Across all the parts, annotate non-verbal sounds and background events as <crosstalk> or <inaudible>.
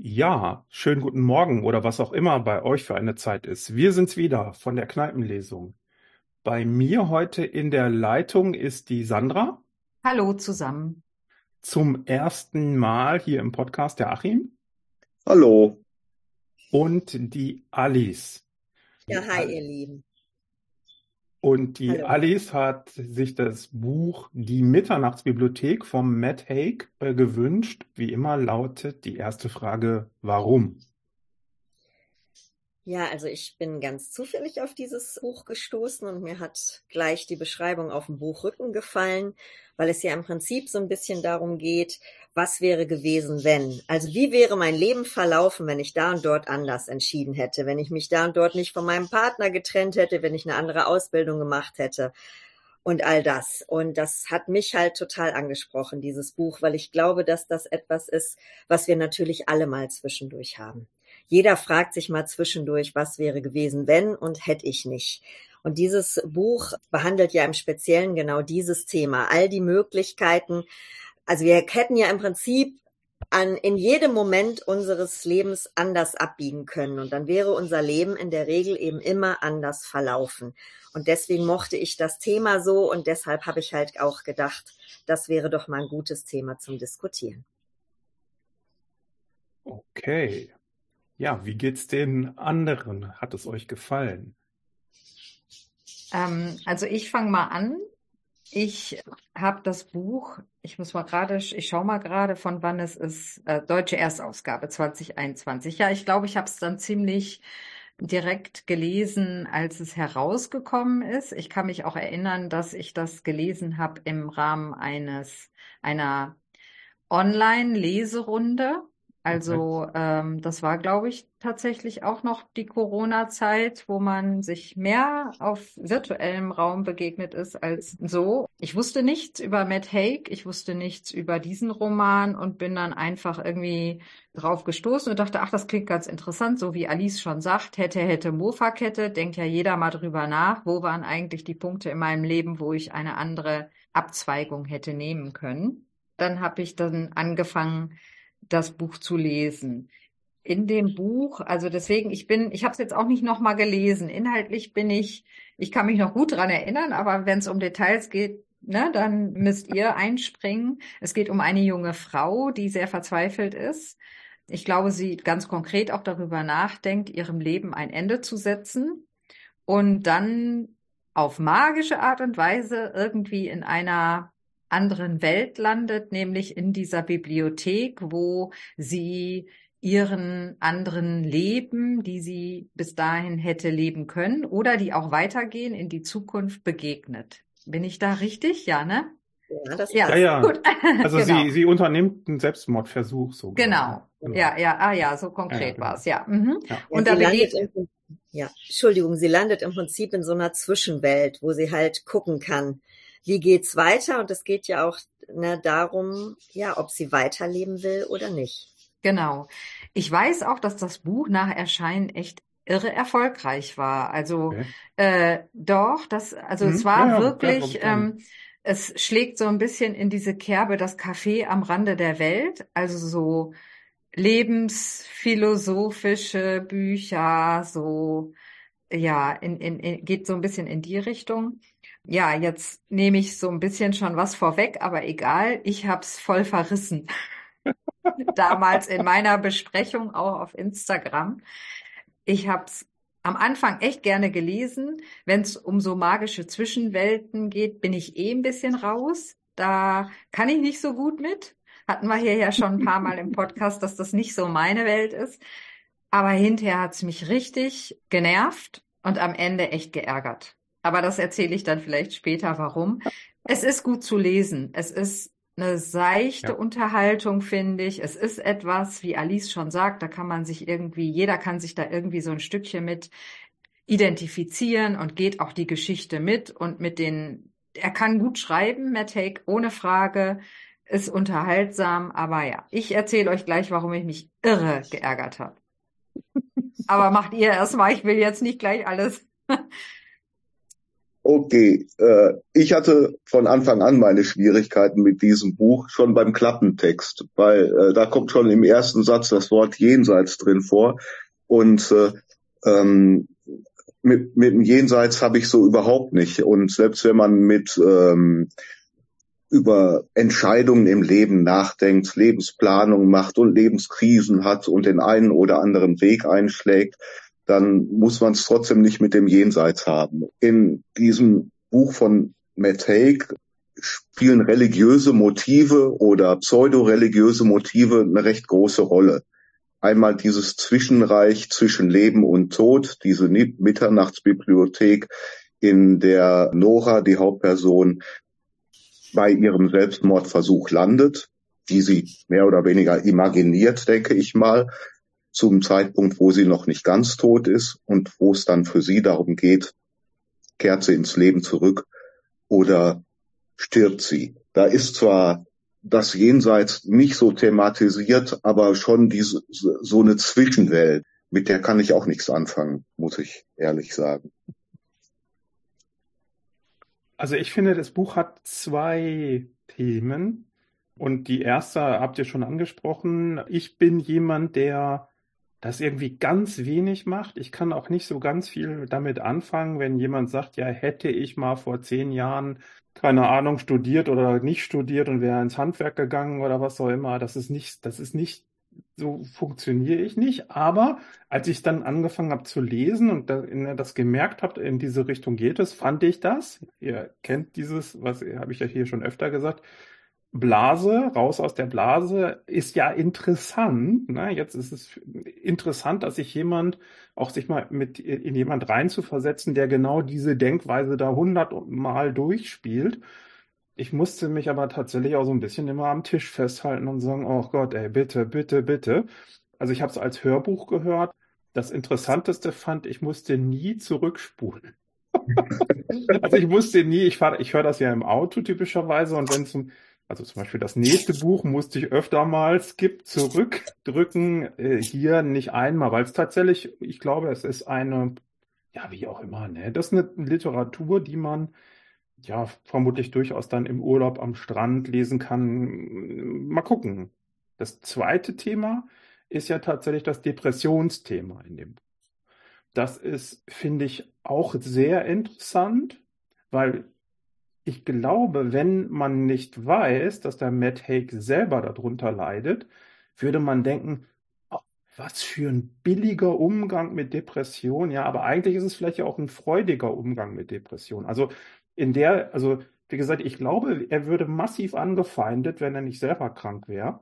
Ja, schönen guten Morgen oder was auch immer bei euch für eine Zeit ist. Wir sind's wieder von der Kneipenlesung. Bei mir heute in der Leitung ist die Sandra. Hallo zusammen. Zum ersten Mal hier im Podcast der Achim. Hallo. Und die Alice. Ja, hi, ihr Lieben. Und die Hallo. Alice hat sich das Buch Die Mitternachtsbibliothek vom Matt Haig äh, gewünscht. Wie immer lautet die erste Frage, warum? Ja, also ich bin ganz zufällig auf dieses Buch gestoßen und mir hat gleich die Beschreibung auf dem Buchrücken gefallen, weil es ja im Prinzip so ein bisschen darum geht, was wäre gewesen, wenn? Also wie wäre mein Leben verlaufen, wenn ich da und dort anders entschieden hätte, wenn ich mich da und dort nicht von meinem Partner getrennt hätte, wenn ich eine andere Ausbildung gemacht hätte und all das. Und das hat mich halt total angesprochen, dieses Buch, weil ich glaube, dass das etwas ist, was wir natürlich alle mal zwischendurch haben. Jeder fragt sich mal zwischendurch, was wäre gewesen, wenn und hätte ich nicht. Und dieses Buch behandelt ja im Speziellen genau dieses Thema, all die Möglichkeiten. Also wir hätten ja im Prinzip an, in jedem Moment unseres Lebens anders abbiegen können. Und dann wäre unser Leben in der Regel eben immer anders verlaufen. Und deswegen mochte ich das Thema so und deshalb habe ich halt auch gedacht, das wäre doch mal ein gutes Thema zum Diskutieren. Okay. Ja, wie geht's den anderen? Hat es euch gefallen? Ähm, also ich fange mal an. Ich habe das Buch, ich muss mal gerade, ich schaue mal gerade, von wann es ist, äh, deutsche Erstausgabe 2021. Ja, ich glaube, ich habe es dann ziemlich direkt gelesen, als es herausgekommen ist. Ich kann mich auch erinnern, dass ich das gelesen habe im Rahmen eines einer Online-Leserunde. Also ähm, das war, glaube ich, tatsächlich auch noch die Corona-Zeit, wo man sich mehr auf virtuellem Raum begegnet ist als so. Ich wusste nichts über Matt Haig, ich wusste nichts über diesen Roman und bin dann einfach irgendwie drauf gestoßen und dachte, ach, das klingt ganz interessant, so wie Alice schon sagt, hätte, hätte, Mofa-Kette, denkt ja jeder mal drüber nach, wo waren eigentlich die Punkte in meinem Leben, wo ich eine andere Abzweigung hätte nehmen können. Dann habe ich dann angefangen, das Buch zu lesen. In dem Buch, also deswegen, ich bin, ich habe es jetzt auch nicht nochmal gelesen. Inhaltlich bin ich, ich kann mich noch gut dran erinnern, aber wenn es um Details geht, ne, dann müsst ihr einspringen. Es geht um eine junge Frau, die sehr verzweifelt ist. Ich glaube, sie ganz konkret auch darüber nachdenkt, ihrem Leben ein Ende zu setzen und dann auf magische Art und Weise irgendwie in einer anderen Welt landet, nämlich in dieser Bibliothek, wo sie ihren anderen Leben, die sie bis dahin hätte leben können oder die auch weitergehen in die Zukunft begegnet. Bin ich da richtig? Ja, ne? Ja, das Ja, ja. Gut. <laughs> Also genau. sie, sie unternimmt einen Selbstmordversuch sogar. Genau. Genau. Ja, ja, ah ja, so konkret Ja, ja, genau. war es, ja. Mhm. Ja. Und ja, da begegnet, im, ja, Entschuldigung, sie landet im Prinzip in so einer Zwischenwelt, wo sie halt gucken kann, wie geht's weiter? Und es geht ja auch ne, darum, ja, ob sie weiterleben will oder nicht. genau. Ich weiß auch, dass das Buch nach Erscheinen echt irre erfolgreich war. Also Okay. äh, doch, das, also Mhm. es war Ja, wirklich, ja, ähm, es schlägt so ein bisschen in diese Kerbe das Café am Rande der Welt, also so lebensphilosophische Bücher, so ja, in, in, in, geht so ein bisschen in die Richtung. Ja, jetzt nehme ich so ein bisschen schon was vorweg, aber egal, ich hab's voll verrissen. <laughs> Damals in meiner Besprechung auch auf Instagram. Ich hab's am Anfang echt gerne gelesen. Wenn es um so magische Zwischenwelten geht, bin ich eh ein bisschen raus. Da kann ich nicht so gut mit. Hatten wir hier ja schon ein paar Mal im <laughs> Podcast, dass das nicht so meine Welt ist. Aber hinterher hat's mich richtig genervt und am Ende echt geärgert. Aber das erzähle ich dann vielleicht später, warum. Es ist gut zu lesen. Es ist eine seichte Ja. Unterhaltung, finde ich. Es ist etwas, wie Alice schon sagt, da kann man sich irgendwie, jeder kann sich da irgendwie so ein Stückchen mit identifizieren und geht auch die Geschichte mit und mit den, er kann gut schreiben, Matt Haig, ohne Frage, ist unterhaltsam, aber ja, ich erzähle euch gleich, warum ich mich irre geärgert habe. <laughs> Aber macht ihr erstmal, ich will jetzt nicht gleich alles. Okay, äh, ich hatte von Anfang an meine Schwierigkeiten mit diesem Buch, schon beim Klappentext, weil äh, da kommt schon im ersten Satz das Wort Jenseits drin vor. Und äh, ähm, mit, mit dem Jenseits habe ich so überhaupt nicht. Und selbst wenn man mit ähm, über Entscheidungen im Leben nachdenkt, Lebensplanung macht und Lebenskrisen hat und den einen oder anderen Weg einschlägt, dann muss man es trotzdem nicht mit dem Jenseits haben. In diesem Buch von Matt Haig spielen religiöse Motive oder pseudo-religiöse Motive eine recht große Rolle. Einmal dieses Zwischenreich zwischen Leben und Tod, diese Mitternachtsbibliothek, in der Nora, die Hauptperson, bei ihrem Selbstmordversuch landet, die sie mehr oder weniger imaginiert, denke ich mal, zum Zeitpunkt, wo sie noch nicht ganz tot ist und wo es dann für sie darum geht, kehrt sie ins Leben zurück oder stirbt sie. Da ist zwar das Jenseits nicht so thematisiert, aber schon diese, so eine Zwischenwelt, mit der kann ich auch nichts anfangen, muss ich ehrlich sagen. Also ich finde, das Buch hat zwei Themen. Und die erste habt ihr schon angesprochen. Ich bin jemand, der das irgendwie ganz wenig macht. Ich kann auch nicht so ganz viel damit anfangen, wenn jemand sagt, ja, hätte ich mal vor zehn Jahren, keine Ahnung, studiert oder nicht studiert und wäre ins Handwerk gegangen oder was auch immer. Das ist nicht, das ist nicht so funktioniere ich nicht. Aber als ich dann angefangen habe zu lesen und das gemerkt habe, in diese Richtung geht es, fand ich das. Ihr kennt dieses, was habe ich ja hier schon öfter gesagt. Blase, raus aus der Blase, ist ja interessant. Ne? Jetzt ist es interessant, dass sich jemand, auch sich mal mit in jemand reinzuversetzen, der genau diese Denkweise da hundertmal durchspielt ich musste mich aber tatsächlich auch so ein bisschen immer am Tisch festhalten und sagen, oh Gott, ey, bitte, bitte, bitte. Also ich habe es als Hörbuch gehört. Das Interessanteste fand, ich musste nie zurückspulen. <laughs> also ich musste nie, ich fahre, ich höre das ja im Auto typischerweise und wenn zum, also zum Beispiel das nächste Buch musste ich öfter mal Skip zurückdrücken, äh, hier nicht einmal, weil es tatsächlich, ich glaube, es ist eine, ja, wie auch immer, ne, das ist eine Literatur, die man ja, vermutlich durchaus dann im Urlaub am Strand lesen kann. Mal gucken. Das zweite Thema ist ja tatsächlich das Depressionsthema in dem Buch. Das ist, finde ich, auch sehr interessant, weil ich glaube, wenn man nicht weiß, dass der Matt Haig selber darunter leidet, würde man denken, oh, was für ein billiger Umgang mit Depression. Ja, aber eigentlich ist es vielleicht ja auch ein freudiger Umgang mit Depression. Also in der, also wie gesagt, ich glaube, er würde massiv angefeindet, wenn er nicht selber krank wäre,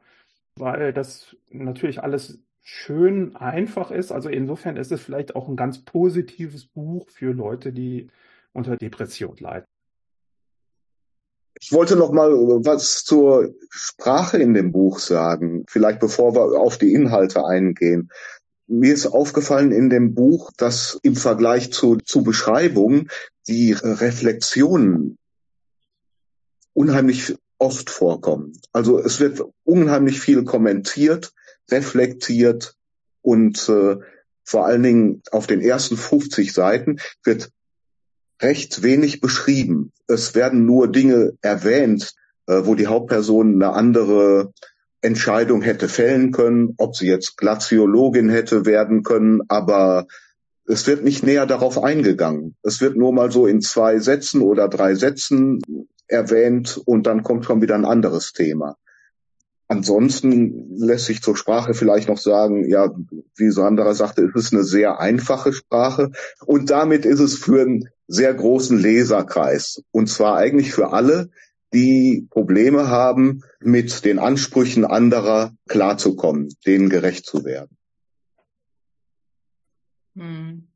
weil das natürlich alles schön einfach ist. Also insofern ist es vielleicht auch ein ganz positives Buch für Leute, die unter Depression leiden. Ich wollte noch mal was zur Sprache in dem Buch sagen, vielleicht bevor wir auf die Inhalte eingehen. Mir ist aufgefallen in dem Buch, dass im Vergleich zu, zu Beschreibungen die Reflexionen unheimlich oft vorkommen. Also es wird unheimlich viel kommentiert, reflektiert und äh, vor allen Dingen auf den ersten 50 Seiten wird recht wenig beschrieben. Es werden nur Dinge erwähnt, äh, wo die Hauptperson eine andere Entscheidung hätte fällen können, ob sie jetzt Glaziologin hätte werden können, aber es wird nicht näher darauf eingegangen. Es wird nur mal so in zwei Sätzen oder drei Sätzen erwähnt und dann kommt schon wieder ein anderes Thema. Ansonsten lässt sich zur Sprache vielleicht noch sagen, ja, wie Sandra sagte, es ist eine sehr einfache Sprache und damit ist es für einen sehr großen Leserkreis. Und zwar eigentlich für alle, die Probleme haben, mit den Ansprüchen anderer klarzukommen, denen gerecht zu werden. Hm.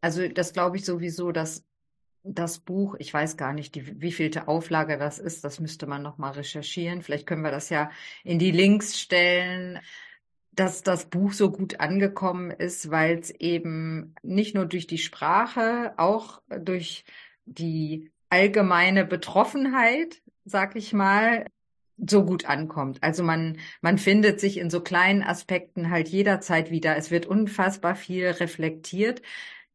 Also das glaube ich sowieso, dass das Buch, ich weiß gar nicht, die, wievielte Auflage das ist, das müsste man noch mal recherchieren. Vielleicht können wir das ja in die Links stellen, dass das Buch so gut angekommen ist, weil es eben nicht nur durch die Sprache, auch durch die allgemeine Betroffenheit, sag ich mal, so gut ankommt. Also man, man findet sich in so kleinen Aspekten halt jederzeit wieder. Es wird unfassbar viel reflektiert.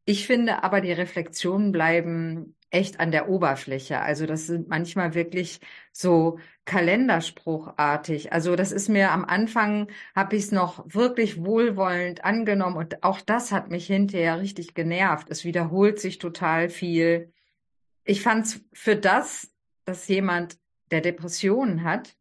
Ich finde aber, die Reflexionen bleiben echt an der Oberfläche. Also das sind manchmal wirklich so kalenderspruchartig. Also das ist mir am Anfang, habe ich es noch wirklich wohlwollend angenommen und auch das hat mich hinterher richtig genervt. Es wiederholt sich total viel. Ich fand es für das, dass jemand, der Depressionen hat,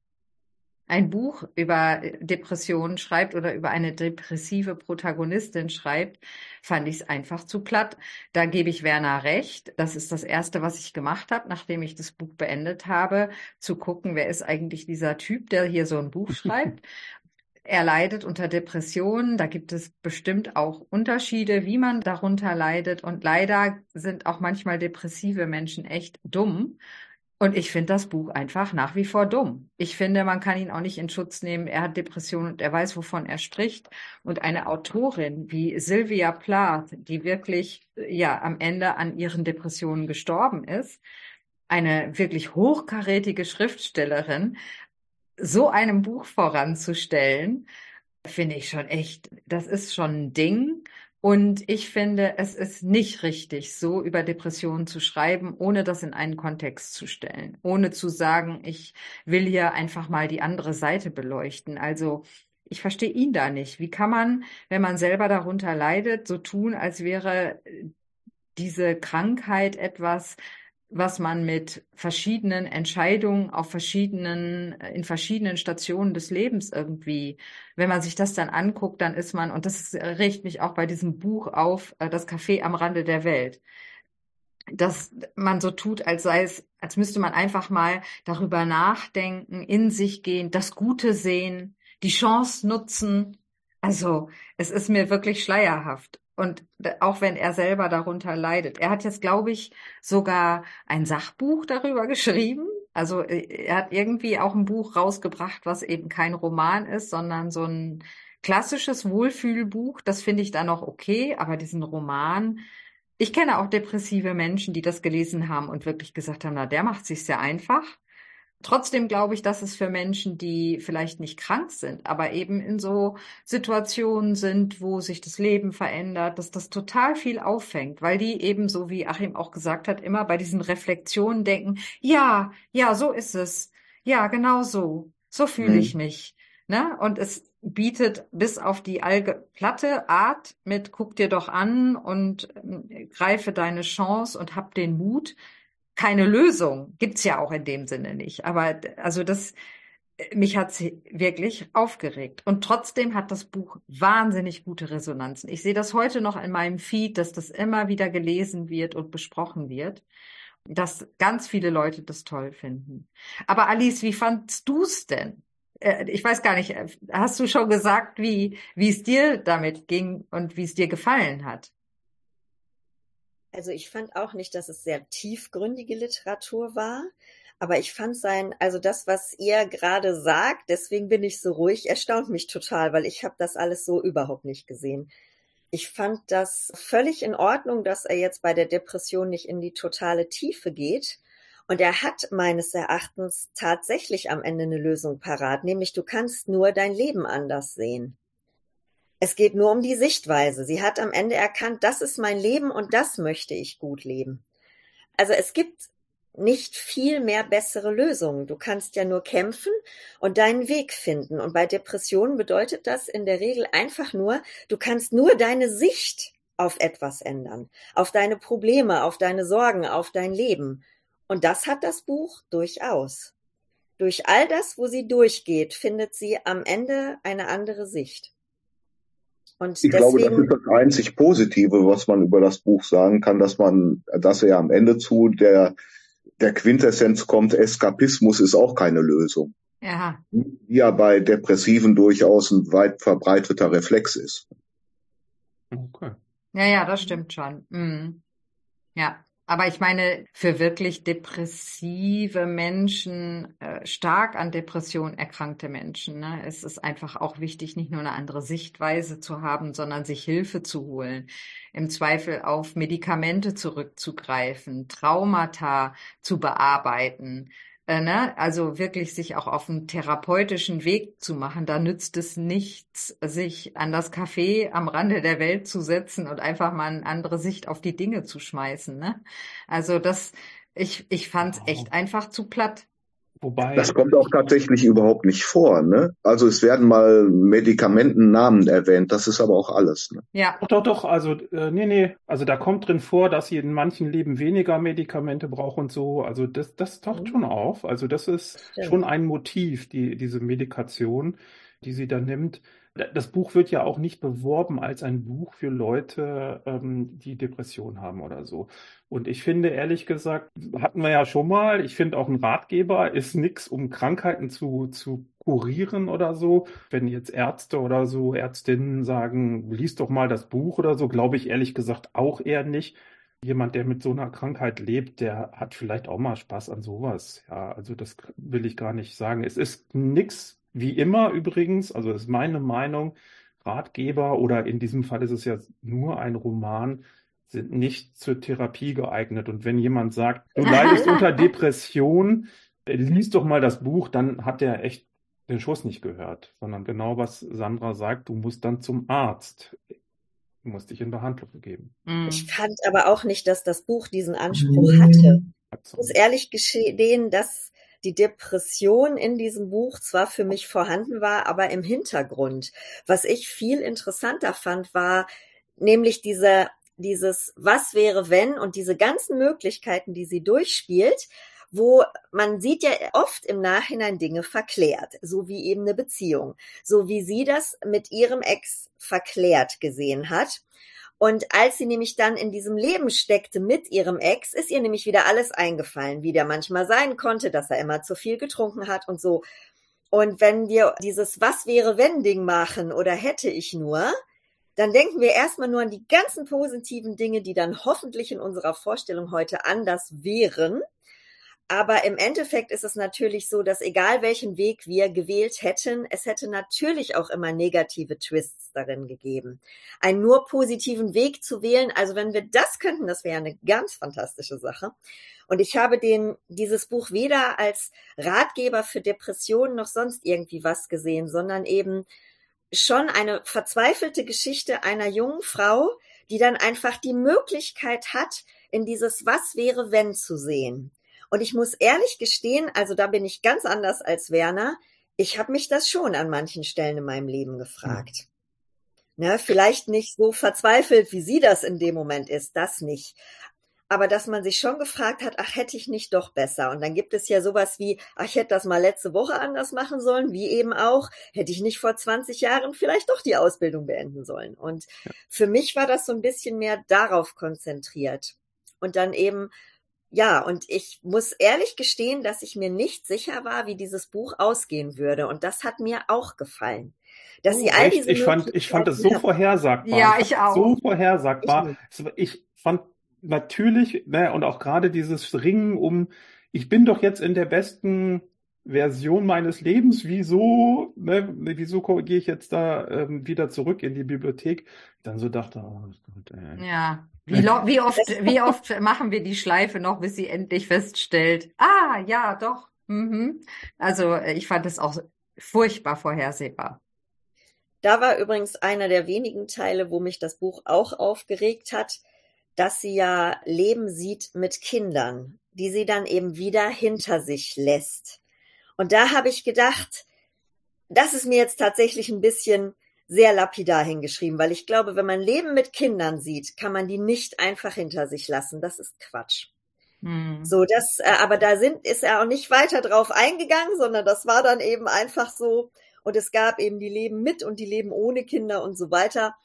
ein Buch über Depressionen schreibt oder über eine depressive Protagonistin schreibt, fand ich es einfach zu platt. Da gebe ich Werner recht. Das ist das Erste, was ich gemacht habe, nachdem ich das Buch beendet habe, zu gucken, wer ist eigentlich dieser Typ, der hier so ein Buch schreibt. <laughs> Er leidet unter Depressionen. Da gibt es bestimmt auch Unterschiede, wie man darunter leidet. Und leider sind auch manchmal depressive Menschen echt dumm und ich finde das Buch einfach nach wie vor dumm. Ich finde, man kann ihn auch nicht in Schutz nehmen. Er hat Depressionen und er weiß, wovon er spricht. Und eine Autorin wie Sylvia Plath, die wirklich, ja, am Ende an ihren Depressionen gestorben ist, eine wirklich hochkarätige Schriftstellerin, so einem Buch voranzustellen, finde ich schon echt, das ist schon ein Ding. Und ich finde, es ist nicht richtig, so über Depressionen zu schreiben, ohne das in einen Kontext zu stellen, ohne zu sagen, ich will hier einfach mal die andere Seite beleuchten. Also ich verstehe ihn da nicht. Wie kann man, wenn man selber darunter leidet, so tun, als wäre diese Krankheit etwas, was man mit verschiedenen Entscheidungen auf verschiedenen, in verschiedenen Stationen des Lebens irgendwie, wenn man sich das dann anguckt, dann ist man, und das regt mich auch bei diesem Buch auf, äh, das Café am Rande der Welt, dass man so tut, als sei es, als müsste man einfach mal darüber nachdenken, in sich gehen, das Gute sehen, die Chance nutzen. Also, es ist mir wirklich schleierhaft. Und auch wenn er selber darunter leidet. Er hat jetzt, glaube ich, sogar ein Sachbuch darüber geschrieben. Also äh, er hat irgendwie auch ein Buch rausgebracht, was eben kein Roman ist, sondern so ein klassisches Wohlfühlbuch. Das finde ich dann noch okay, aber diesen Roman, ich kenne auch depressive Menschen, die das gelesen haben und wirklich gesagt haben, na, der macht sich sehr einfach. Trotzdem glaube ich, dass es für Menschen, die vielleicht nicht krank sind, aber eben in so Situationen sind, wo sich das Leben verändert, dass das total viel auffängt, weil die eben, so wie Achim auch gesagt hat, immer bei diesen Reflexionen denken, ja, ja, so ist es. Ja, genau so. So fühle mhm. ich mich. Ne? Und es bietet bis auf die Alge platte Art mit guck dir doch an und äh, greife deine Chance und hab den Mut, keine Lösung. Gibt's ja auch in dem Sinne nicht. Aber also das, mich hat's wirklich aufgeregt. Und trotzdem hat das Buch wahnsinnig gute Resonanzen. Ich sehe das heute noch in meinem Feed, dass das immer wieder gelesen wird und besprochen wird, dass ganz viele Leute das toll finden. Aber Alice, wie fandst du's denn? Äh, ich weiß gar nicht, äh, hast du schon gesagt, wie, wie es dir damit ging und wie es dir gefallen hat? Also ich fand auch nicht, dass es sehr tiefgründige Literatur war, aber ich fand sein, also das, was ihr gerade sagt, deswegen bin ich so ruhig, erstaunt mich total, weil ich habe das alles so überhaupt nicht gesehen. Ich fand das völlig in Ordnung, dass er jetzt bei der Depression nicht in die totale Tiefe geht. Und er hat meines Erachtens tatsächlich am Ende eine Lösung parat, nämlich du kannst nur dein Leben anders sehen. Es geht nur um die Sichtweise. Sie hat am Ende erkannt, das ist mein Leben und das möchte ich gut leben. Also es gibt nicht viel mehr bessere Lösungen. Du kannst ja nur kämpfen und deinen Weg finden. Und bei Depressionen bedeutet das in der Regel einfach nur, du kannst nur deine Sicht auf etwas ändern, auf deine Probleme, auf deine Sorgen, auf dein Leben. Und das hat das Buch durchaus. Durch all das, wo sie durchgeht, findet sie am Ende eine andere Sicht. Und ich deswegen, glaube, das ist das einzig Positive, was man über das Buch sagen kann, dass man, dass er am Ende zu der, der Quintessenz kommt, Eskapismus ist auch keine Lösung. Ja. Wie ja bei Depressiven durchaus ein weit verbreiteter Reflex ist. Okay. Ja, ja, das stimmt schon. Mhm. Ja. Aber ich meine, für wirklich depressive Menschen, äh, stark an Depression erkrankte Menschen, ne, es ist einfach auch wichtig, nicht nur eine andere Sichtweise zu haben, sondern sich Hilfe zu holen, im Zweifel auf Medikamente zurückzugreifen, Traumata zu bearbeiten. Äh, ne? Also wirklich sich auch auf einen therapeutischen Weg zu machen. Da nützt es nichts, sich an das Café am Rande der Welt zu setzen und einfach mal eine andere Sicht auf die Dinge zu schmeißen. Ne? Also das, ich, ich fand es echt einfach zu platt. Wobei. Das kommt auch tatsächlich überhaupt nicht vor, ne? Also es werden mal Medikamentennamen erwähnt, das ist aber auch alles. Ne? Ja. Doch, doch, doch, also äh, nee, nee, also da kommt drin vor, dass sie in manchen Leben weniger Medikamente braucht und so. Also das, das taucht mhm. schon auf. Also das ist Stimmt. schon ein Motiv, die, diese Medikation, die sie da nimmt das Buch wird ja auch nicht beworben als ein Buch für Leute, ähm, die Depression haben oder so. Und ich finde, ehrlich gesagt, hatten wir ja schon mal, ich finde auch ein Ratgeber ist nichts, um Krankheiten zu, zu kurieren oder so. Wenn jetzt Ärzte oder so, Ärztinnen sagen, lies doch mal das Buch oder so, glaube ich ehrlich gesagt auch eher nicht. Jemand, der mit so einer Krankheit lebt, der hat vielleicht auch mal Spaß an sowas. Ja, also das will ich gar nicht sagen. Es ist nichts wie immer übrigens, also das ist meine Meinung, Ratgeber oder in diesem Fall ist es ja nur ein Roman, sind nicht zur Therapie geeignet. Und wenn jemand sagt, du <laughs> leidest unter Depression, lies doch mal das Buch, dann hat er echt den Schuss nicht gehört, sondern genau was Sandra sagt, du musst dann zum Arzt. Du musst dich in Behandlung begeben. Mhm. Ich fand aber auch nicht, dass das Buch diesen Anspruch hatte. Ich muss ehrlich gestehen, dass die Depression in diesem Buch zwar für mich vorhanden war, aber im Hintergrund. Was ich viel interessanter fand, war nämlich diese, dieses Was wäre wenn und diese ganzen Möglichkeiten, die sie durchspielt, wo man sieht ja oft im Nachhinein Dinge verklärt, so wie eben eine Beziehung, so wie sie das mit ihrem Ex verklärt gesehen hat. Und als sie nämlich dann in diesem Leben steckte mit ihrem Ex, ist ihr nämlich wieder alles eingefallen, wie der manchmal sein konnte, dass er immer zu viel getrunken hat und so. Und wenn wir dieses Was wäre wenn Ding machen oder hätte ich nur, dann denken wir erstmal nur an die ganzen positiven Dinge, die dann hoffentlich in unserer Vorstellung heute anders wären. Aber im Endeffekt ist es natürlich so, dass egal welchen Weg wir gewählt hätten, es hätte natürlich auch immer negative Twists darin gegeben. Einen nur positiven Weg zu wählen, also wenn wir das könnten, das wäre eine ganz fantastische Sache. Und ich habe den, dieses Buch weder als Ratgeber für Depressionen noch sonst irgendwie was gesehen, sondern eben schon eine verzweifelte Geschichte einer jungen Frau, die dann einfach die Möglichkeit hat, in dieses Was wäre wenn zu sehen. Und ich muss ehrlich gestehen, also da bin ich ganz anders als Werner. Ich habe mich das schon an manchen Stellen in meinem Leben gefragt. Mhm. Ne, vielleicht nicht so verzweifelt, wie sie das in dem Moment ist, das nicht. Aber dass man sich schon gefragt hat, ach, hätte ich nicht doch besser. Und dann gibt es ja sowas wie, ach, ich hätte das mal letzte Woche anders machen sollen, wie eben auch, hätte ich nicht vor 20 Jahren vielleicht doch die Ausbildung beenden sollen. Und ja. für mich war das so ein bisschen mehr darauf konzentriert. Und dann eben ja, und ich muss ehrlich gestehen, dass ich mir nicht sicher war, wie dieses Buch ausgehen würde. Und das hat mir auch gefallen. Dass oh, sie all diese ich fand, ich fand es so vorhersagbar. Ja, ich auch. So vorhersagbar. Ich, ich fand natürlich, ne, und auch gerade dieses Ringen um, ich bin doch jetzt in der besten Version meines Lebens, wieso, ne, wieso gehe ich jetzt da ähm, wieder zurück in die Bibliothek? Dann so dachte, oh Gott, ey. Ja, wie, wie, oft, <laughs> wie oft machen wir die Schleife noch, bis sie endlich feststellt, ah, ja, doch. Mhm. Also äh, ich fand es auch furchtbar vorhersehbar. Da war übrigens einer der wenigen Teile, wo mich das Buch auch aufgeregt hat, dass sie ja Leben sieht mit Kindern, die sie dann eben wieder hinter sich lässt. Und da habe ich gedacht, das ist mir jetzt tatsächlich ein bisschen sehr lapidar hingeschrieben, weil ich glaube, wenn man Leben mit Kindern sieht, kann man die nicht einfach hinter sich lassen. Das ist Quatsch. Hm. So, das, äh, aber da sind, ist er auch nicht weiter drauf eingegangen, sondern das war dann eben einfach so. Und es gab eben die Leben mit und die Leben ohne Kinder und so weiter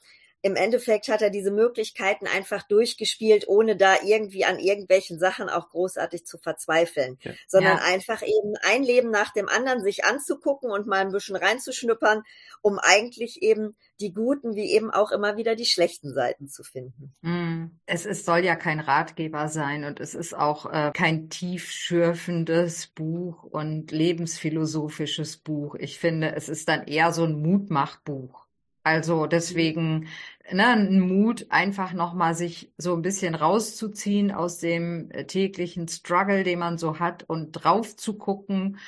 im Endeffekt hat er diese Möglichkeiten einfach durchgespielt, ohne da irgendwie an irgendwelchen Sachen auch großartig zu verzweifeln, ja. sondern ja. einfach eben ein Leben nach dem anderen sich anzugucken und mal ein bisschen reinzuschnuppern, um eigentlich eben die guten wie eben auch immer wieder die schlechten Seiten zu finden. Mm. Es ist, soll ja kein Ratgeber sein und es ist auch äh, kein tiefschürfendes Buch und lebensphilosophisches Buch. Ich finde, es ist dann eher so ein Mutmachbuch. Also deswegen ne, ein Mut, einfach nochmal sich so ein bisschen rauszuziehen aus dem äh, täglichen Struggle, den man so hat und drauf zu gucken,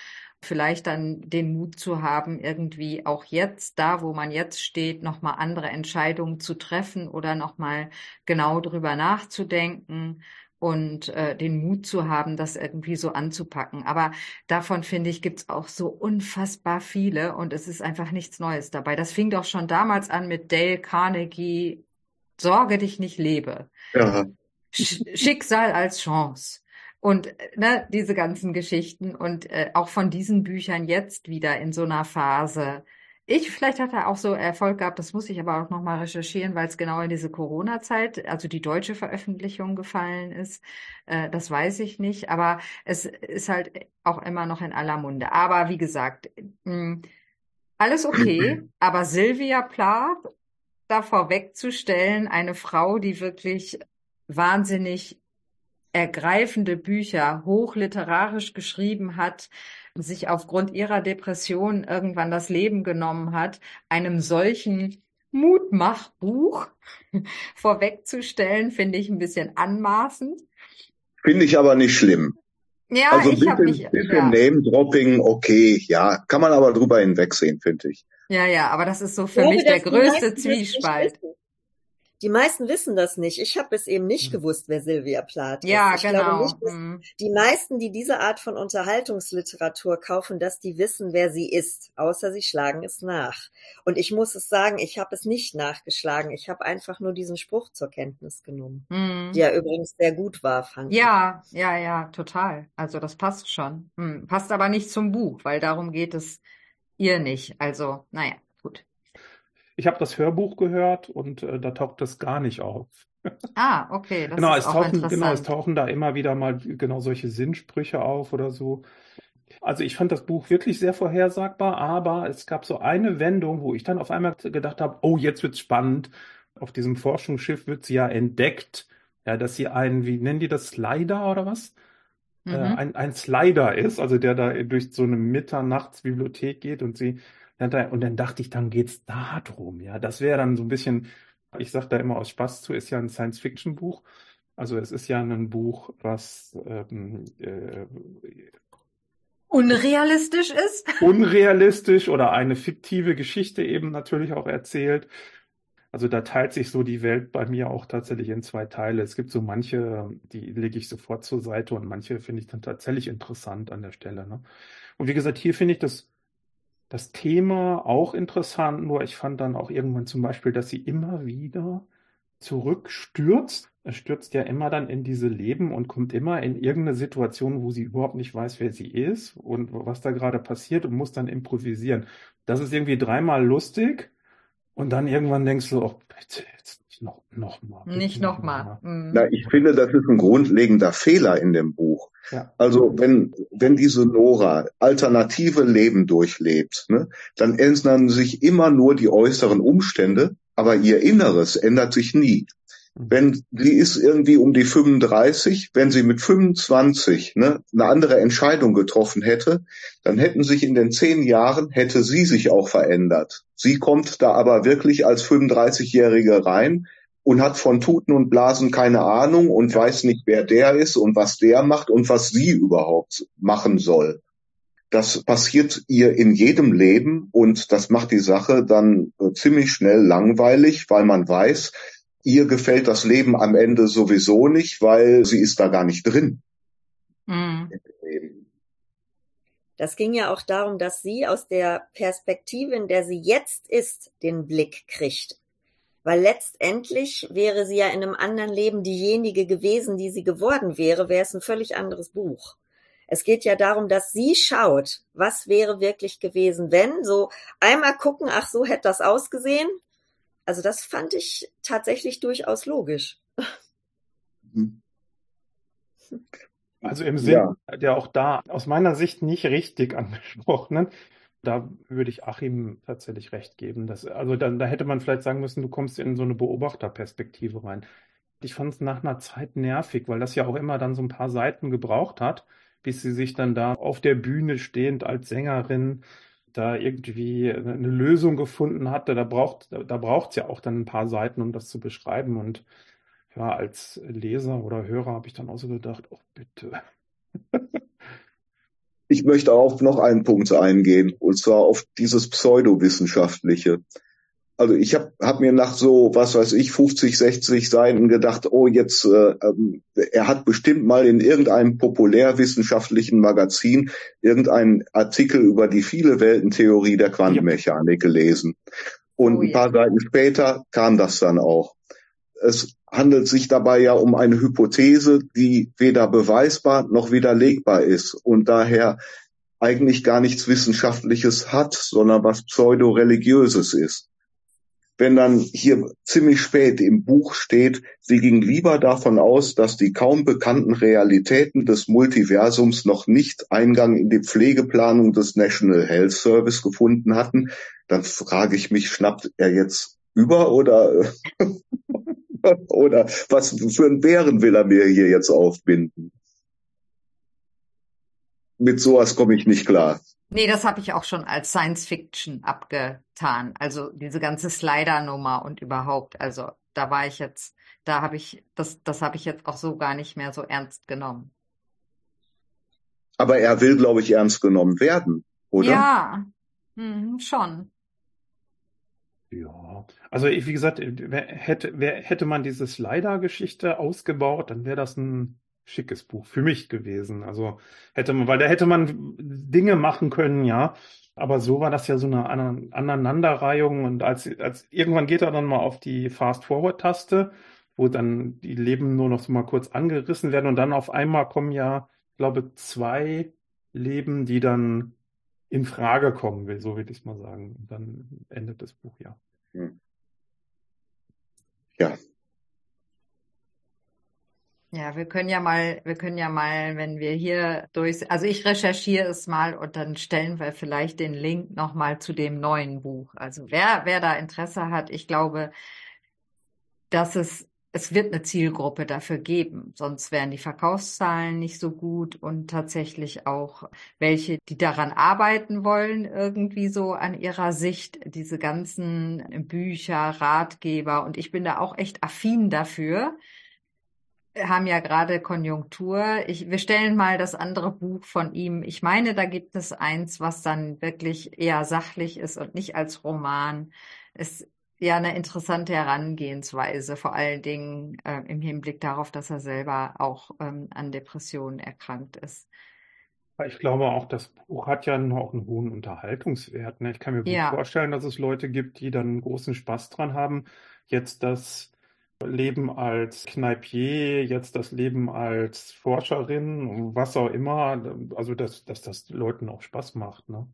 vielleicht dann den Mut zu haben, irgendwie auch jetzt, da wo man jetzt steht, nochmal andere Entscheidungen zu treffen oder nochmal genau drüber nachzudenken und äh, den Mut zu haben, das irgendwie so anzupacken. Aber davon finde ich, gibt's auch so unfassbar viele und es ist einfach nichts Neues dabei. Das fing doch schon damals an mit Dale Carnegie, Sorge dich nicht lebe. Ja. Schicksal als Chance. Und ne, diese ganzen Geschichten und äh, auch von diesen Büchern jetzt wieder in so einer Phase, ich, vielleicht hat er auch so Erfolg gehabt, das muss ich aber auch nochmal recherchieren, weil es genau in diese Corona-Zeit, also die deutsche Veröffentlichung gefallen ist. Äh, das weiß ich nicht, aber es ist halt auch immer noch in aller Munde. Aber wie gesagt, mh, hm, alles okay, <clears throat> aber Sylvia Plath davor wegzustellen, eine Frau, die wirklich wahnsinnig ergreifende Bücher hochliterarisch geschrieben hat, sich aufgrund ihrer Depression irgendwann das Leben genommen hat, einem solchen Mutmachbuch <laughs> vorwegzustellen, finde ich ein bisschen anmaßend. Finde ich aber nicht schlimm. Ja, also ich habe mich. Bisschen ja. Name-Dropping, okay, ja, kann man aber drüber hinwegsehen, finde ich. Ja, ja, aber das ist so für glaube, mich der größte Zwiespalt. Die meisten wissen das nicht. Ich habe es eben nicht hm. gewusst, wer Sylvia Plath ist. Ja, ich genau. Nicht, hm. die meisten, die diese Art von Unterhaltungsliteratur kaufen, dass die wissen, wer sie ist, außer sie schlagen es nach. Und ich muss es sagen, ich habe es nicht nachgeschlagen. Ich habe einfach nur diesen Spruch zur Kenntnis genommen, mhm. der übrigens sehr gut war, fand ja, ich. Ja, ja, ja, total. Also das passt schon. Hm. Passt aber nicht zum Buch, weil darum geht es ihr nicht. Also, naja. Ich habe das Hörbuch gehört und äh, da taucht das gar nicht auf. Ah, okay. Das genau, ist es tauchen, genau, es tauchen da immer wieder mal genau solche Sinnsprüche auf oder so. Also ich fand das Buch wirklich sehr vorhersagbar, aber es gab so eine Wendung, wo ich dann auf einmal gedacht habe, oh, jetzt wird's spannend. Auf diesem Forschungsschiff wird sie ja entdeckt, ja, dass sie ein, wie nennen die das, Slider oder was? Äh, mhm. Äh, ein, ein Slider ist, also der da durch so eine Mitternachtsbibliothek geht und sie und dann dachte ich, dann geht's da drum. Ja, das wäre dann so ein bisschen, ich sage da immer aus Spaß zu, ist ja ein Science-Fiction-Buch. Also es ist ja ein Buch, was ähm, äh, unrealistisch ist. Unrealistisch oder eine fiktive Geschichte eben natürlich auch erzählt. Also da teilt sich so die Welt bei mir auch tatsächlich in zwei Teile. Es gibt so manche, die lege ich sofort zur Seite und manche finde ich dann tatsächlich interessant an der Stelle. Ne? Und wie gesagt, hier finde ich das das Thema auch interessant, nur ich fand dann auch irgendwann zum Beispiel, dass sie immer wieder zurückstürzt. Es stürzt ja immer dann in diese Leben und kommt immer in irgendeine Situation, wo sie überhaupt nicht weiß, wer sie ist und was da gerade passiert und muss dann improvisieren. Das ist irgendwie dreimal lustig und dann irgendwann denkst du, oh, bitte jetzt nicht noch, noch mal. Nicht noch mal. mal. Mhm. Na, ich finde, das ist ein grundlegender Fehler in dem Buch. Ja. Also wenn, wenn diese Nora alternative Leben durchlebt, ne, dann ändern sich immer nur die äußeren Umstände, aber ihr Inneres ändert sich nie. Mhm. Wenn sie ist irgendwie um die 35, wenn sie mit 25 ne, eine andere Entscheidung getroffen hätte, dann hätten sich in den zehn Jahren hätte sie sich auch verändert. Sie kommt da aber wirklich als 35-Jährige rein und hat von Tuten und Blasen keine Ahnung und weiß nicht, wer der ist und was der macht und was sie überhaupt machen soll. Das passiert ihr in jedem Leben und das macht die Sache dann äh, ziemlich schnell langweilig, weil man weiß, ihr gefällt das Leben am Ende sowieso nicht, weil sie ist da gar nicht drin. Mhm. Das ging ja auch darum, dass sie aus der Perspektive, in der sie jetzt ist, den Blick kriegt weil letztendlich wäre sie ja in einem anderen Leben diejenige gewesen, die sie geworden wäre, wäre es ein völlig anderes Buch. Es geht ja darum, dass sie schaut, was wäre wirklich gewesen, wenn, so einmal gucken, ach so hätte das ausgesehen. Also das fand ich tatsächlich durchaus logisch. Also im Sinn, ja. der auch da aus meiner Sicht nicht richtig angesprochenen, da würde ich Achim tatsächlich recht geben. Dass, also da, da hätte man vielleicht sagen müssen, du kommst in so eine Beobachterperspektive rein. Ich fand es nach einer Zeit nervig, weil das ja auch immer dann so ein paar Seiten gebraucht hat, bis sie sich dann da auf der Bühne stehend als Sängerin da irgendwie eine Lösung gefunden hatte. Da braucht, da braucht es ja auch dann ein paar Seiten, um das zu beschreiben. Und ja, als Leser oder Hörer habe ich dann auch so gedacht, oh bitte. <laughs> Ich möchte auf noch einen Punkt eingehen, und zwar auf dieses Pseudowissenschaftliche. Also ich habe hab mir nach so, was weiß ich, 50, 60 Seiten gedacht, oh jetzt, äh, ähm, er hat bestimmt mal in irgendeinem populärwissenschaftlichen Magazin irgendeinen Artikel über die viele Weltentheorie der Quantenmechanik gelesen. Und oh, ein paar ja. Seiten später kam das dann auch. Es handelt sich dabei ja um eine Hypothese, die weder beweisbar noch widerlegbar ist und daher eigentlich gar nichts Wissenschaftliches hat, sondern was pseudo-religiöses ist. Wenn dann hier ziemlich spät im Buch steht, sie ging lieber davon aus, dass die kaum bekannten Realitäten des Multiversums noch nicht Eingang in die Pflegeplanung des National Health Service gefunden hatten, dann frage ich mich, schnappt er jetzt über oder <laughs> Oder was für einen Bären will er mir hier jetzt aufbinden? Mit sowas komme ich nicht klar. Nee, das habe ich auch schon als Science Fiction abgetan. Also diese ganze Slider-Nummer und überhaupt. Also da war ich jetzt, da habe ich, das, das habe ich jetzt auch so gar nicht mehr so ernst genommen. Aber er will, glaube ich, ernst genommen werden, oder? Ja, hm, schon. Ja, also wie gesagt, hätte, hätte man diese Slider-Geschichte ausgebaut, dann wäre das ein schickes Buch für mich gewesen. Also hätte man, weil da hätte man Dinge machen können, ja. Aber so war das ja so eine Aneinanderreihung und als, als irgendwann geht er dann mal auf die Fast-Forward-Taste, wo dann die Leben nur noch so mal kurz angerissen werden und dann auf einmal kommen ja, glaube zwei Leben, die dann in Frage kommen will, so will ich es mal sagen. Und dann endet das Buch ja. Hm. Ja. Ja, wir können ja mal, wir können ja mal, wenn wir hier durch, also ich recherchiere es mal und dann stellen wir vielleicht den Link nochmal zu dem neuen Buch. Also wer, wer da Interesse hat, ich glaube, dass es es wird eine Zielgruppe dafür geben, sonst wären die Verkaufszahlen nicht so gut und tatsächlich auch welche, die daran arbeiten wollen, irgendwie so an ihrer Sicht, diese ganzen Bücher, Ratgeber und ich bin da auch echt affin dafür. Haben ja gerade Konjunktur. Ich, wir stellen mal das andere Buch von ihm. Ich meine, da gibt es eins, was dann wirklich eher sachlich ist und nicht als Roman. Es ja eine interessante Herangehensweise, vor allen Dingen äh, im Hinblick darauf, dass er selber auch ähm, an Depressionen erkrankt ist. Ich glaube auch, das Buch hat ja noch einen hohen Unterhaltungswert. Ne? Ich kann mir gut ja. vorstellen, dass es Leute gibt, die dann großen Spaß dran haben, jetzt das Leben als Kneipier, jetzt das Leben als Forscherin, was auch immer, also dass, dass das Leuten auch Spaß macht. Ne?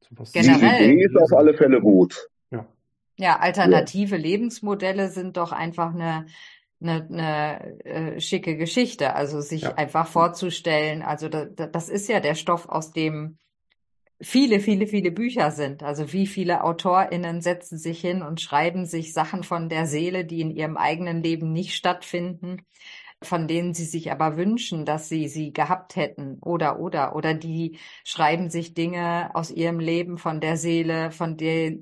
So Generell. Die Idee ist auf alle Fälle gut. Ja, alternative ja. Lebensmodelle sind doch einfach eine, eine, eine äh, schicke Geschichte. Also sich ja. einfach vorzustellen, also da, das ist ja der Stoff, aus dem viele, viele, viele Bücher sind. Also wie viele AutorInnen setzen sich hin und schreiben sich Sachen von der Seele, die in ihrem eigenen Leben nicht stattfinden, von denen sie sich aber wünschen, dass sie sie gehabt hätten oder, oder, oder die schreiben sich Dinge aus ihrem Leben von der Seele, von der,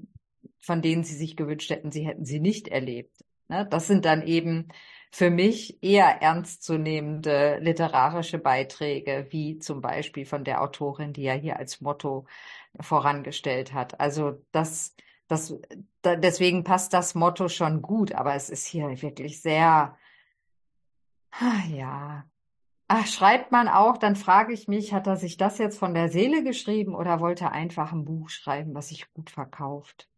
von denen sie sich gewünscht hätten, sie hätten sie nicht erlebt. Ne? Das sind dann eben für mich eher ernstzunehmende literarische Beiträge, wie zum Beispiel von der Autorin, die ja hier als Motto vorangestellt hat. Also das, das, da, deswegen passt das Motto schon gut, aber es ist hier wirklich sehr, ah, ja. Ach, schreibt man auch, dann frage ich mich, hat er sich das jetzt von der Seele geschrieben oder wollte er einfach ein Buch schreiben, was sich gut verkauft?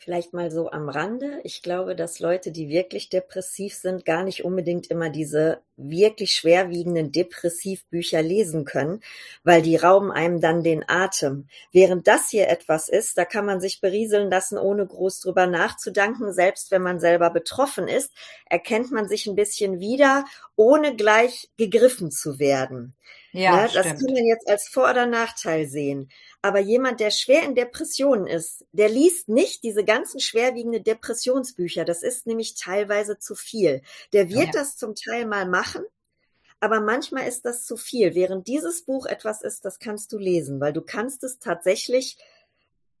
Vielleicht mal so am Rande. Ich glaube, dass Leute, die wirklich depressiv sind, gar nicht unbedingt immer diese wirklich schwerwiegenden Depressivbücher lesen können, weil die rauben einem dann den Atem. Während das hier etwas ist, da kann man sich berieseln lassen, ohne groß drüber nachzudenken. Selbst wenn man selber betroffen ist, erkennt man sich ein bisschen wieder, ohne gleich gegriffen zu werden. Ja, ja, das kann man jetzt als Vor- oder Nachteil sehen. Aber jemand, der schwer in Depressionen ist, der liest nicht diese ganzen schwerwiegenden Depressionsbücher. Das ist nämlich teilweise zu viel. Der wird ja. das zum Teil mal machen, aber manchmal ist das zu viel. Während dieses Buch etwas ist, das kannst du lesen, weil du kannst es tatsächlich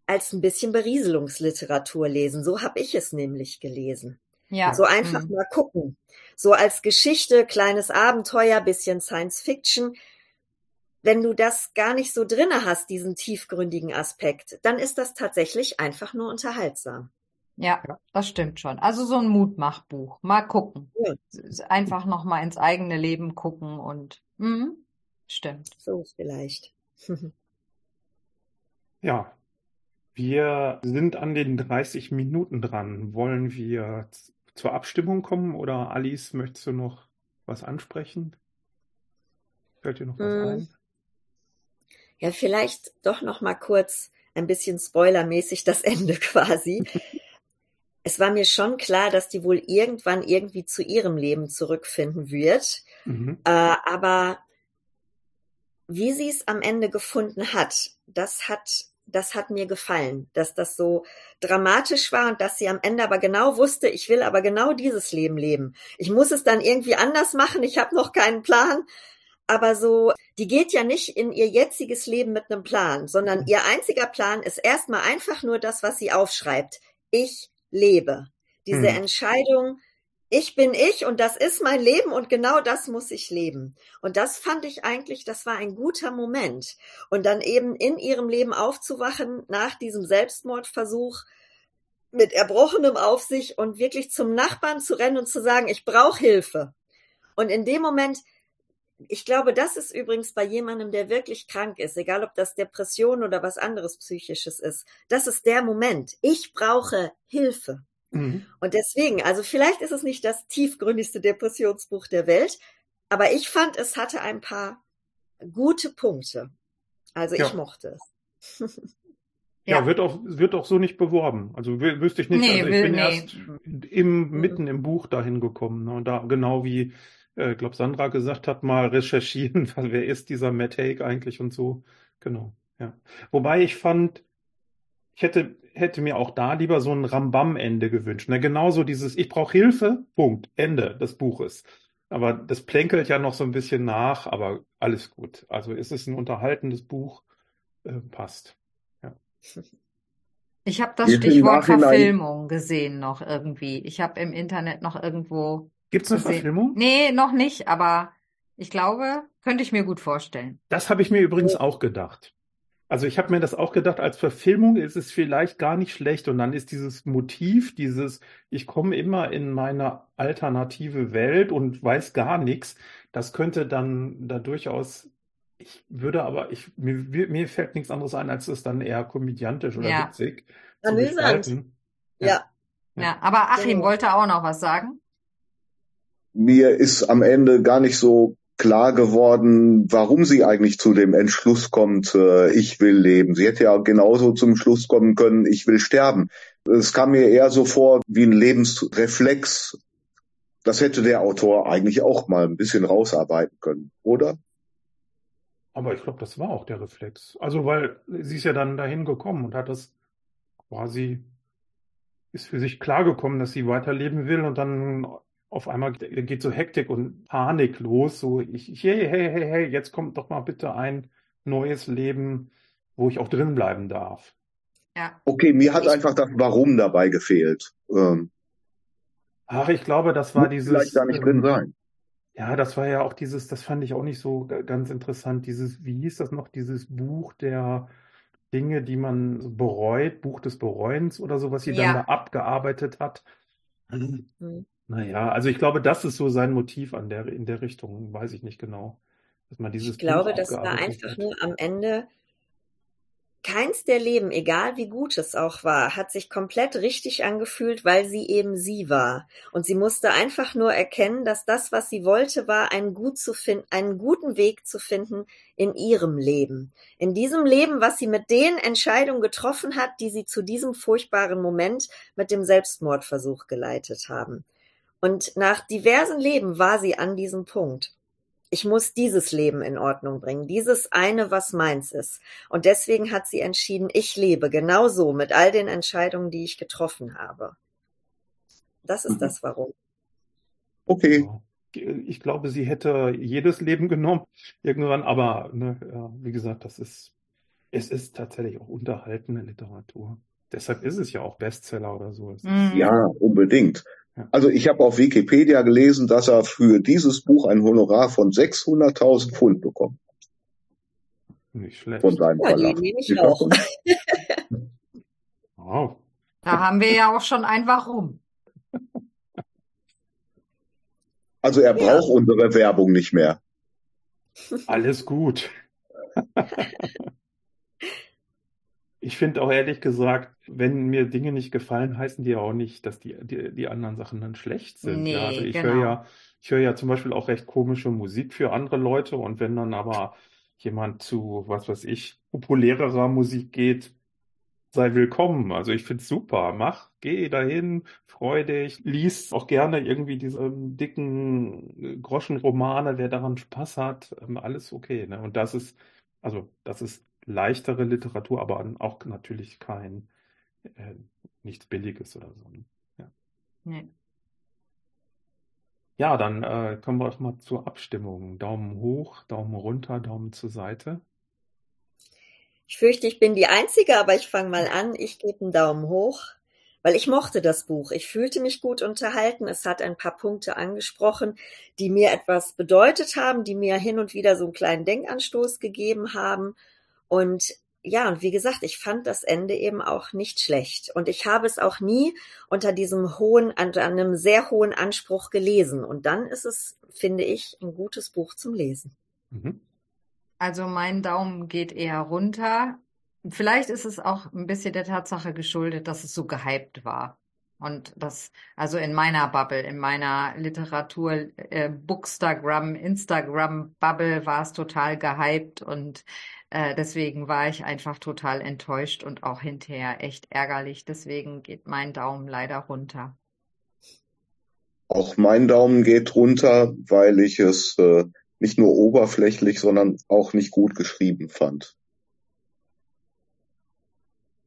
als ein bisschen Berieselungsliteratur lesen. So habe ich es nämlich gelesen. Ja. So einfach mhm. mal gucken. So als Geschichte, kleines Abenteuer, bisschen Science Fiction. Wenn du das gar nicht so drinne hast, diesen tiefgründigen Aspekt, dann ist das tatsächlich einfach nur unterhaltsam. Ja, das stimmt schon. Also so ein Mutmachbuch. Mal gucken. Ja. Einfach noch mal ins eigene Leben gucken und mh, stimmt. So vielleicht. <laughs> ja, wir sind an den 30 Minuten dran. Wollen wir zur Abstimmung kommen oder Alice, möchtest du noch was ansprechen? Fällt dir noch was hm. ein? Ja, vielleicht doch noch mal kurz ein bisschen spoilermäßig das <laughs> Ende quasi. es war mir schon klar, dass die wohl irgendwann irgendwie zu ihrem Leben zurückfinden wird. Mhm. Äh, aber wie sie es am Ende gefunden hat, das hat das hat mir gefallen, dass das so dramatisch war und dass sie am Ende aber genau wusste, ich will aber genau dieses Leben leben. Ich muss es dann irgendwie anders machen, ich habe noch keinen Plan. Aber so, die geht ja nicht in ihr jetziges Leben mit einem Plan, sondern ihr einziger Plan ist erstmal einfach nur das, was sie aufschreibt. Ich lebe. Diese hm. Entscheidung, ich bin ich und das ist mein Leben und genau das muss ich leben. Und das fand ich eigentlich, das war ein guter Moment. Und dann eben in ihrem Leben aufzuwachen nach diesem Selbstmordversuch mit erbrochenem auf sich und wirklich zum Nachbarn zu rennen und zu sagen, ich brauche Hilfe. Und in dem Moment, ich glaube, das ist übrigens bei jemandem, der wirklich krank ist, egal ob das Depression oder was anderes psychisches ist, das ist der Moment. Ich brauche Hilfe. Mhm. Und deswegen, also vielleicht ist es nicht das tiefgründigste Depressionsbuch der Welt, aber ich fand, es hatte ein paar gute Punkte. Also ja. ich mochte es. ja, ja, wird auch, wird auch so nicht beworben. Also wüsste ich nicht. Nee, also ich will, bin nee. erst im, mitten im Buch dahin gekommen. Ne? Und da, genau wie, äh, glaube Sandra gesagt hat, mal recherchieren, <laughs> wer ist dieser Matt Haig eigentlich und so. Genau, ja. Wobei ich fand, ich hätte, hätte mir auch da lieber so ein Rambam-Ende gewünscht. Ne? Genauso dieses Ich brauche Hilfe, Punkt, Ende des Buches. Aber das plänkelt ja noch so ein bisschen nach, aber alles gut. Also es ist ein unterhaltendes Buch, äh, passt. Ja. Ich habe das Stichwort Verfilmung gesehen noch irgendwie. Ich habe im Internet noch irgendwo. Gibt's eine gesehen. Verfilmung? Nee, noch nicht, aber ich glaube, könnte ich mir gut vorstellen. Das habe ich mir übrigens auch gedacht. Also ich habe mir das auch gedacht, als Verfilmung ist es vielleicht gar nicht schlecht. Und dann ist dieses Motiv, dieses, ich komme immer in meine alternative Welt und weiß gar nichts, das könnte dann da durchaus, ich würde aber, ich, mir, mir fällt nichts anderes ein, als es dann eher komödiantisch oder ja. witzig Amüsant. Ja. ja. Ja, aber Achim genau. wollte auch noch was sagen. Mir ist am Ende gar nicht so klar geworden, warum sie eigentlich zu dem Entschluss kommt, äh, ich will leben. Sie hätte ja genauso zum Schluss kommen können, ich will sterben. Es kam mir eher so vor wie ein Lebensreflex. Das hätte der Autor eigentlich auch mal ein bisschen rausarbeiten können, oder? Aber ich glaube, das war auch der Reflex. Also, weil sie ist ja dann dahin gekommen und hat das quasi, ist für sich klar gekommen, dass sie weiterleben will und dann auf einmal geht so Hektik und Panik los. So, ich, hey, hey, hey, hey, jetzt kommt doch mal bitte ein neues Leben, wo ich auch drin bleiben darf. Ja. Okay, mir hat ich, einfach das Warum dabei gefehlt. Ähm, ach, ich glaube, das war dieses. Vielleicht da nicht drin sein. Ja, das war ja auch dieses, das fand ich auch nicht so ganz interessant. Dieses, wie hieß das noch, dieses Buch der Dinge, die man bereut, Buch des Bereuens oder so, was sie ja. dann da abgearbeitet hat. Mhm. Naja, also ich glaube, das ist so sein Motiv an der, in der Richtung, weiß ich nicht genau. Dass man dieses ich glaube, das war einfach hat. nur am Ende keins der Leben, egal wie gut es auch war, hat sich komplett richtig angefühlt, weil sie eben sie war. Und sie musste einfach nur erkennen, dass das, was sie wollte, war, einen, gut zu finden, einen guten Weg zu finden in ihrem Leben. In diesem Leben, was sie mit den Entscheidungen getroffen hat, die sie zu diesem furchtbaren Moment mit dem Selbstmordversuch geleitet haben. Und nach diversen Leben war sie an diesem Punkt. Ich muss dieses Leben in Ordnung bringen, dieses eine, was meins ist. Und deswegen hat sie entschieden, ich lebe genauso mit all den Entscheidungen, die ich getroffen habe. Das ist mhm. das Warum. Okay. ich glaube, sie hätte jedes Leben genommen irgendwann, aber ne, ja, wie gesagt, das ist, es ist tatsächlich auch unterhaltende Literatur. Deshalb ist es ja auch Bestseller oder so. Mhm. Ja, unbedingt. Also ich habe auf Wikipedia gelesen, dass er für dieses Buch ein Honorar von 600.000 Pfund bekommt. Nicht schlecht. Von seinem Ja, Verlag. ich auch. Wow. Da haben wir ja auch schon ein Warum. Also er Ja. braucht unsere Werbung nicht mehr. Alles gut. <laughs> Ich finde auch ehrlich gesagt, wenn mir Dinge nicht gefallen, heißen die ja auch nicht, dass die, die, die anderen Sachen dann schlecht sind. Nee, ja, also ich genau. höre ja, ich höre ja zum Beispiel auch recht komische Musik für andere Leute und wenn dann aber jemand zu, was weiß ich, populärerer Musik geht, sei willkommen. Also ich finde es super. Mach, geh dahin, freu dich, lies auch gerne irgendwie diese ähm, dicken äh, Groschenromane, wer daran Spaß hat, ähm, alles okay. Ne? Und das ist, also das ist leichtere Literatur, aber auch natürlich kein äh, nichts Billiges oder so. Ne? Nee. Ja, dann äh, kommen wir auch mal zur Abstimmung. Daumen hoch, Daumen runter, Daumen zur Seite. Ich fürchte, ich bin die Einzige, aber ich fange mal an. Ich gebe einen Daumen hoch, weil ich mochte das Buch. Ich fühlte mich gut unterhalten. Es hat ein paar Punkte angesprochen, die mir etwas bedeutet haben, die mir hin und wieder so einen kleinen Denkanstoß gegeben haben. Und ja, und wie gesagt, ich fand das Ende eben auch nicht schlecht. Und ich habe es auch nie unter diesem hohen, unter einem sehr hohen Anspruch gelesen. Und dann ist es, finde ich, ein gutes Buch zum Lesen. Mhm. Also mein Daumen geht eher runter. Vielleicht ist es auch ein bisschen der Tatsache geschuldet, dass es so gehypt war. Und das, also in meiner Bubble, in meiner Literatur, äh, Bookstagram, Instagram-Bubble war es total gehypt und äh, deswegen war ich einfach total enttäuscht und auch hinterher echt ärgerlich. Deswegen geht mein Daumen leider runter. Auch mein Daumen geht runter, weil ich es äh, nicht nur oberflächlich, sondern auch nicht gut geschrieben fand.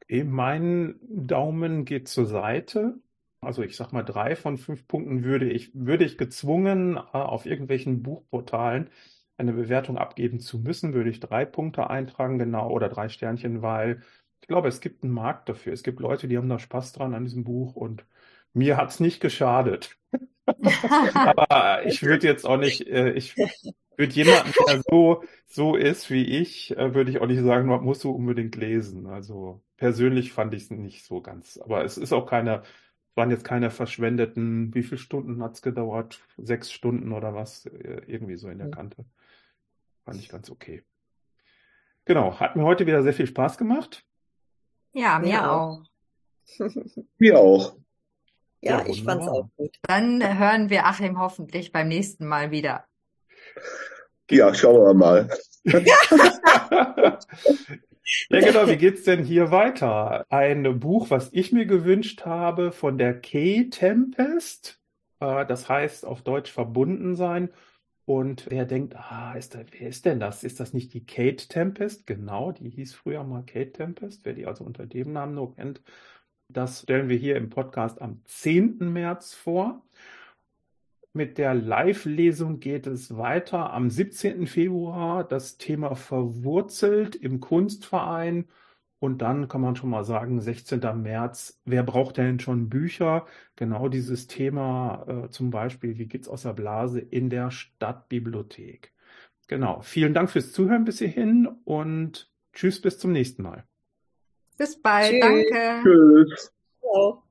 Mein Daumen geht zur Seite. Also ich sag mal, drei von fünf Punkten würde ich, würde ich gezwungen, äh, auf irgendwelchen Buchportalen eine Bewertung abgeben zu müssen, würde ich drei Punkte eintragen, genau, oder drei Sternchen, weil ich glaube, es gibt einen Markt dafür. Es gibt Leute, die haben da Spaß dran an diesem Buch und mir hat's nicht geschadet. <laughs> Aber ich würde jetzt auch nicht, äh, ich würde jemanden, der so, so ist wie ich, äh, würde ich auch nicht sagen, man musst du unbedingt lesen. Also persönlich fand ich es nicht so ganz. Aber es ist auch keine, waren jetzt keine verschwendeten, wie viele Stunden hat's gedauert? Sechs Stunden oder was? Äh, Irgendwie so in der Kante. Fand ich ganz okay. Genau, hat mir heute wieder sehr viel Spaß gemacht. Ja, mir Mir auch. <laughs> Mir auch. Ja, Ja, ich fand's auch gut. Dann hören wir Achim hoffentlich beim nächsten Mal wieder. Ja, schauen wir mal. <laughs> <laughs> Ja, genau. Wie geht's denn hier weiter? Ein Buch, was ich mir gewünscht habe von der Kay Tempest. Äh, Das heißt auf Deutsch verbunden sein. Und wer denkt, ah, ist da, wer ist denn das? Ist das nicht die Kate Tempest? Genau, die hieß früher mal Kate Tempest. Wer die also unter dem Namen nur kennt, das stellen wir hier im Podcast am 10. März vor. Mit der Live-Lesung geht es weiter am 17. Februar. Das Thema verwurzelt im Kunstverein. Und dann kann man schon mal sagen, 16. März, wer braucht denn schon Bücher? Genau dieses Thema, äh, zum Beispiel, wie geht's aus der Blase in der Stadtbibliothek? Genau. Vielen Dank fürs Zuhören bis hierhin und tschüss bis zum nächsten Mal. Bis bald. Tschüss. Danke. Tschüss. Ciao.